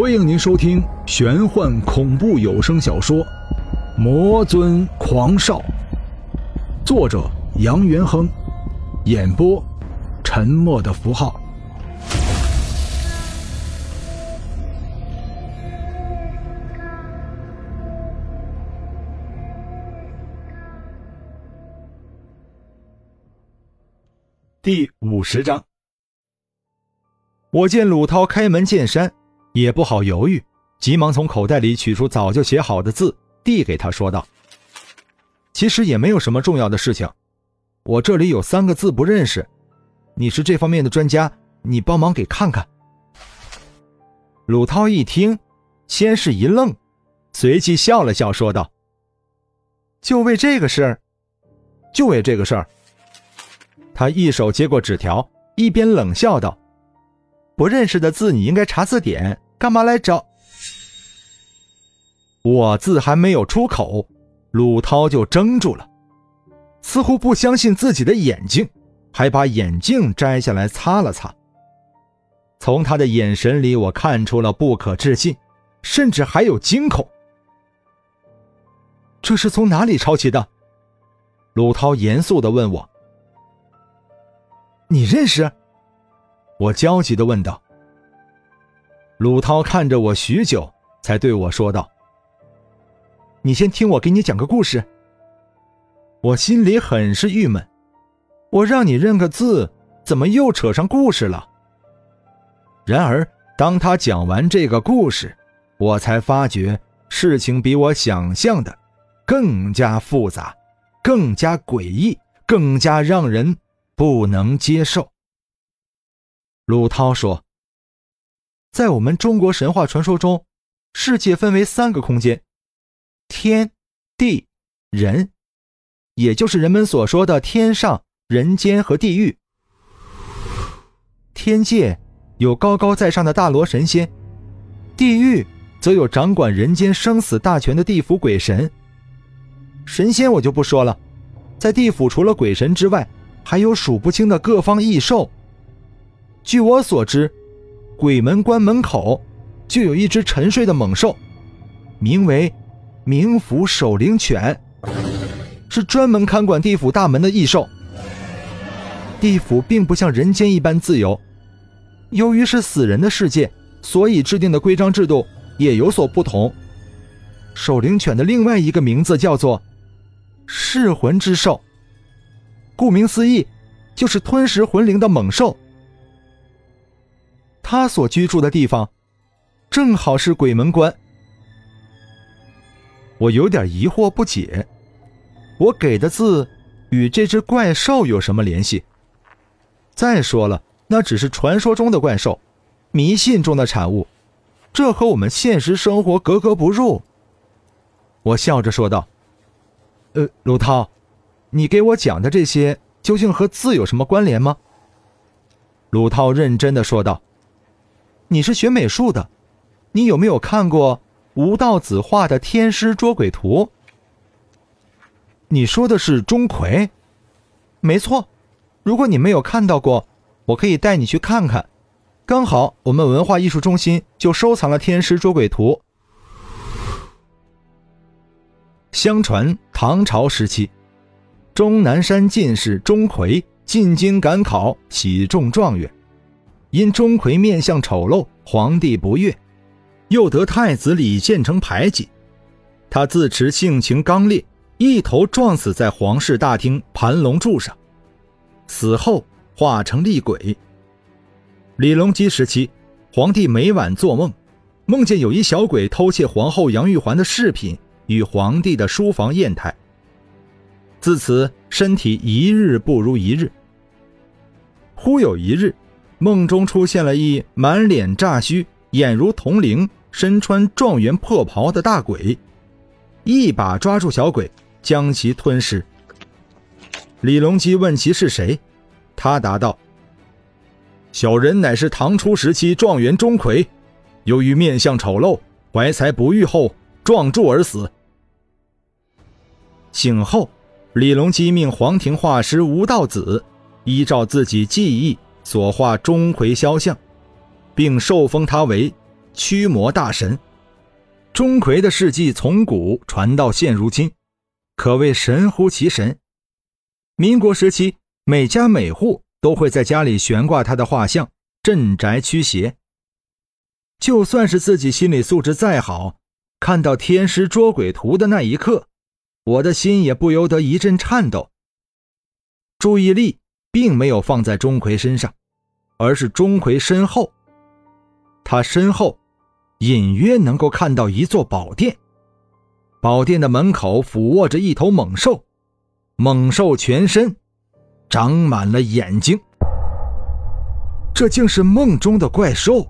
欢迎您收听玄幻恐怖有声小说《魔尊狂少》，作者杨元亨，演播沉默的符号。第五十章，我见鲁涛开门见山，也不好犹豫，急忙从口袋里取出早就写好的字，递给他说道：“其实也没有什么重要的事情，我这里有三个字不认识，你是这方面的专家，你帮忙给看看。”鲁涛一听，先是一愣，随即笑了笑，说道：“就为这个事儿，就为这个事儿。”他一手接过纸条，一边冷笑道：“不认识的字，你应该查字典，干嘛来找？”我字还没有出口，鲁涛就怔住了，似乎不相信自己的眼睛，还把眼镜摘下来擦了擦。从他的眼神里，我看出了不可置信，甚至还有惊恐。这是从哪里抄起的？鲁涛严肃地问我。你认识？我焦急的问道。鲁涛看着我许久，才对我说道：“你先听我给你讲个故事。”我心里很是郁闷，我让你认个字，怎么又扯上故事了？然而，当他讲完这个故事，我才发觉事情比我想象的更加复杂，更加诡异，更加让人……不能接受。鲁涛说：“在我们中国神话传说中，世界分为三个空间：天、地、人，也就是人们所说的天上、人间和地狱。天界有高高在上的大罗神仙，地狱则有掌管人间生死大权的地府鬼神。神仙我就不说了，在地府除了鬼神之外。”还有数不清的各方异兽。据我所知，鬼门关门口就有一只沉睡的猛兽，名为冥府守灵犬，是专门看管地府大门的异兽。地府并不像人间一般自由，由于是死人的世界，所以制定的规章制度也有所不同。守灵犬的另外一个名字叫做噬魂之兽。顾名思义，就是吞食魂灵的猛兽。他所居住的地方，正好是鬼门关。我有点疑惑不解，我给的字与这只怪兽有什么联系？再说了，那只是传说中的怪兽，迷信中的产物，这和我们现实生活格格不入。我笑着说道：“呃，鲁涛。”你给我讲的这些究竟和字有什么关联吗？鲁涛认真的说道：“你是学美术的，你有没有看过吴道子画的《天师捉鬼图》？你说的是钟馗？没错。如果你没有看到过，我可以带你去看看。刚好我们文化艺术中心就收藏了《天师捉鬼图》。相传唐朝时期。”终南山进士钟馗进京赶考，喜中状元。因钟馗面相丑陋，皇帝不悦，又得太子李建成排挤。他自持性情刚烈，一头撞死在皇室大厅盘龙柱上，死后化成厉鬼。李隆基时期，皇帝每晚做梦，梦见有一小鬼偷窃皇后杨玉环的饰品，与皇帝的书房砚台。自此，身体一日不如一日。忽有一日，梦中出现了一满脸诈须、眼如铜铃、身穿状元破袍的大鬼，一把抓住小鬼，将其吞噬。李隆基问其是谁，他答道：“小人乃是唐初时期状元钟馗，由于面相丑陋，怀才不遇后撞柱而死。醒后。”李隆基命黄庭画师吴道子，依照自己记忆所画钟馗肖像，并受封他为驱魔大神。钟馗的事迹从古传到现如今，可谓神乎其神。民国时期，每家每户都会在家里悬挂他的画像，镇宅驱邪。就算是自己心理素质再好，看到天师捉鬼图的那一刻，我的心也不由得一阵颤抖。注意力并没有放在钟馗身上，而是钟馗身后。他身后，隐约能够看到一座宝殿，宝殿的门口俯卧着一头猛兽，猛兽全身长满了眼睛。这竟是梦中的怪兽，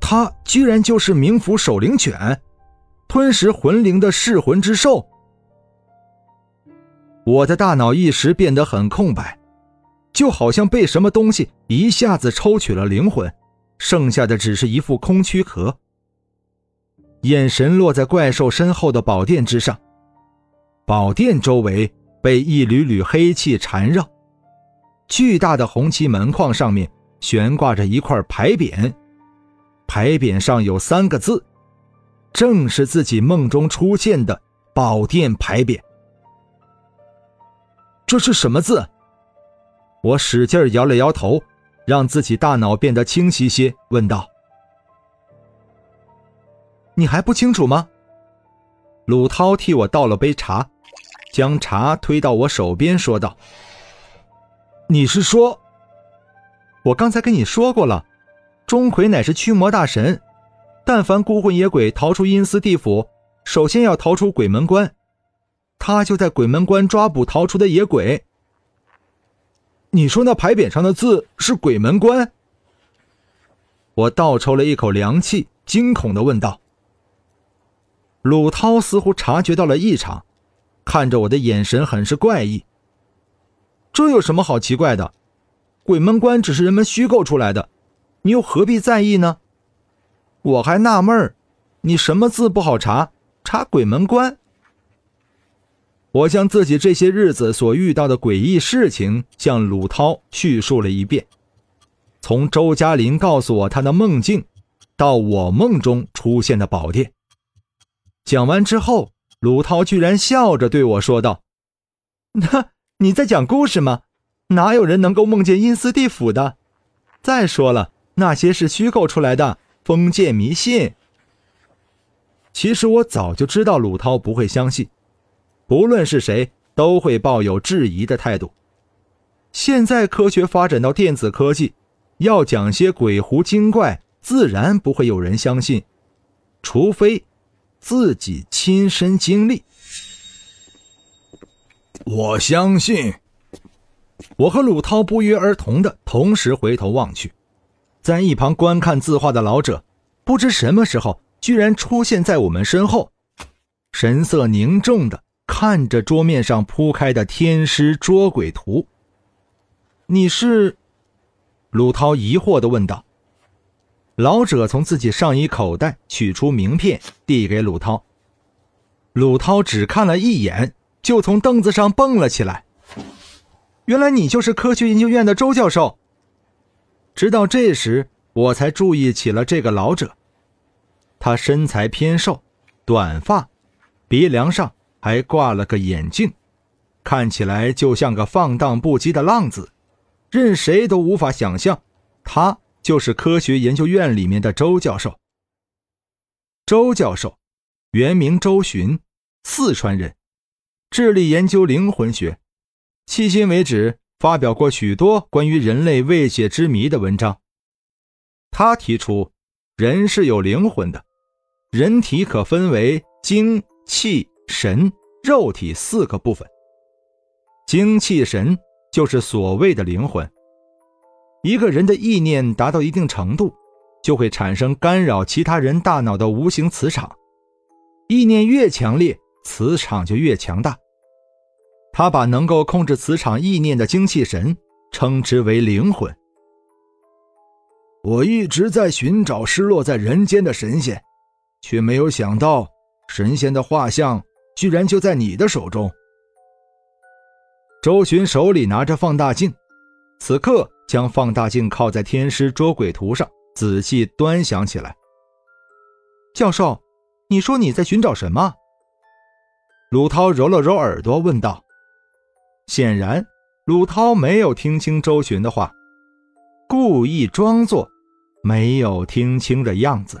它居然就是冥府守灵犬，吞食魂灵的噬魂之兽。我的大脑一时变得很空白，就好像被什么东西一下子抽取了灵魂，剩下的只是一副空躯壳。眼神落在怪兽身后的宝殿之上，宝殿周围被一缕缕黑气缠绕，巨大的红漆门框上面悬挂着一块牌匾，牌匾上有三个字，正是自己梦中出现的宝殿牌匾。这是什么字？我使劲摇了摇头，让自己大脑变得清晰些，问道：“你还不清楚吗？”鲁涛替我倒了杯茶，将茶推到我手边，说道：“你是说，我刚才跟你说过了，钟馗乃是驱魔大神，但凡孤魂野鬼逃出阴司地府，首先要逃出鬼门关。”他就在鬼门关抓捕逃出的野鬼。你说那牌匾上的字是鬼门关？我倒抽了一口凉气，惊恐的问道。鲁涛似乎察觉到了异常，看着我的眼神很是怪异。这有什么好奇怪的？鬼门关只是人们虚构出来的，你又何必在意呢？我还纳闷儿，你什么字不好查？查鬼门关？我将自己这些日子所遇到的诡异事情向鲁涛叙述了一遍，从周嘉林告诉我他的梦境，到我梦中出现的宝殿。讲完之后，鲁涛居然笑着对我说道：“那你在讲故事吗？哪有人能够梦见阴司地府的？再说了，那些是虚构出来的封建迷信。”其实我早就知道鲁涛不会相信。不论是谁，都会抱有质疑的态度。现在科学发展到电子科技，要讲些鬼狐精怪，自然不会有人相信，除非自己亲身经历。我相信。我和鲁涛不约而同的同时回头望去，在一旁观看字画的老者，不知什么时候居然出现在我们身后，神色凝重的。看着桌面上铺开的天师捉鬼图，你是？鲁涛疑惑的问道。老者从自己上衣口袋取出名片，递给鲁涛。鲁涛只看了一眼，就从凳子上蹦了起来。原来你就是科学研究院的周教授。直到这时，我才注意起了这个老者。他身材偏瘦，短发，鼻梁上。还挂了个眼镜，看起来就像个放荡不羁的浪子，任谁都无法想象，他就是科学研究院里面的周教授。周教授，原名周巡，四川人，致力研究灵魂学，迄今为止发表过许多关于人类未解之谜的文章。他提出，人是有灵魂的，人体可分为精气。神、肉体四个部分，精气神就是所谓的灵魂。一个人的意念达到一定程度，就会产生干扰其他人大脑的无形磁场。意念越强烈，磁场就越强大。他把能够控制磁场意念的精气神称之为灵魂。我一直在寻找失落在人间的神仙，却没有想到神仙的画像。居然就在你的手中。周巡手里拿着放大镜，此刻将放大镜靠在天师捉鬼图上，仔细端详起来。教授，你说你在寻找什么？鲁涛揉了揉耳朵，问道。显然，鲁涛没有听清周旋的话，故意装作没有听清的样子。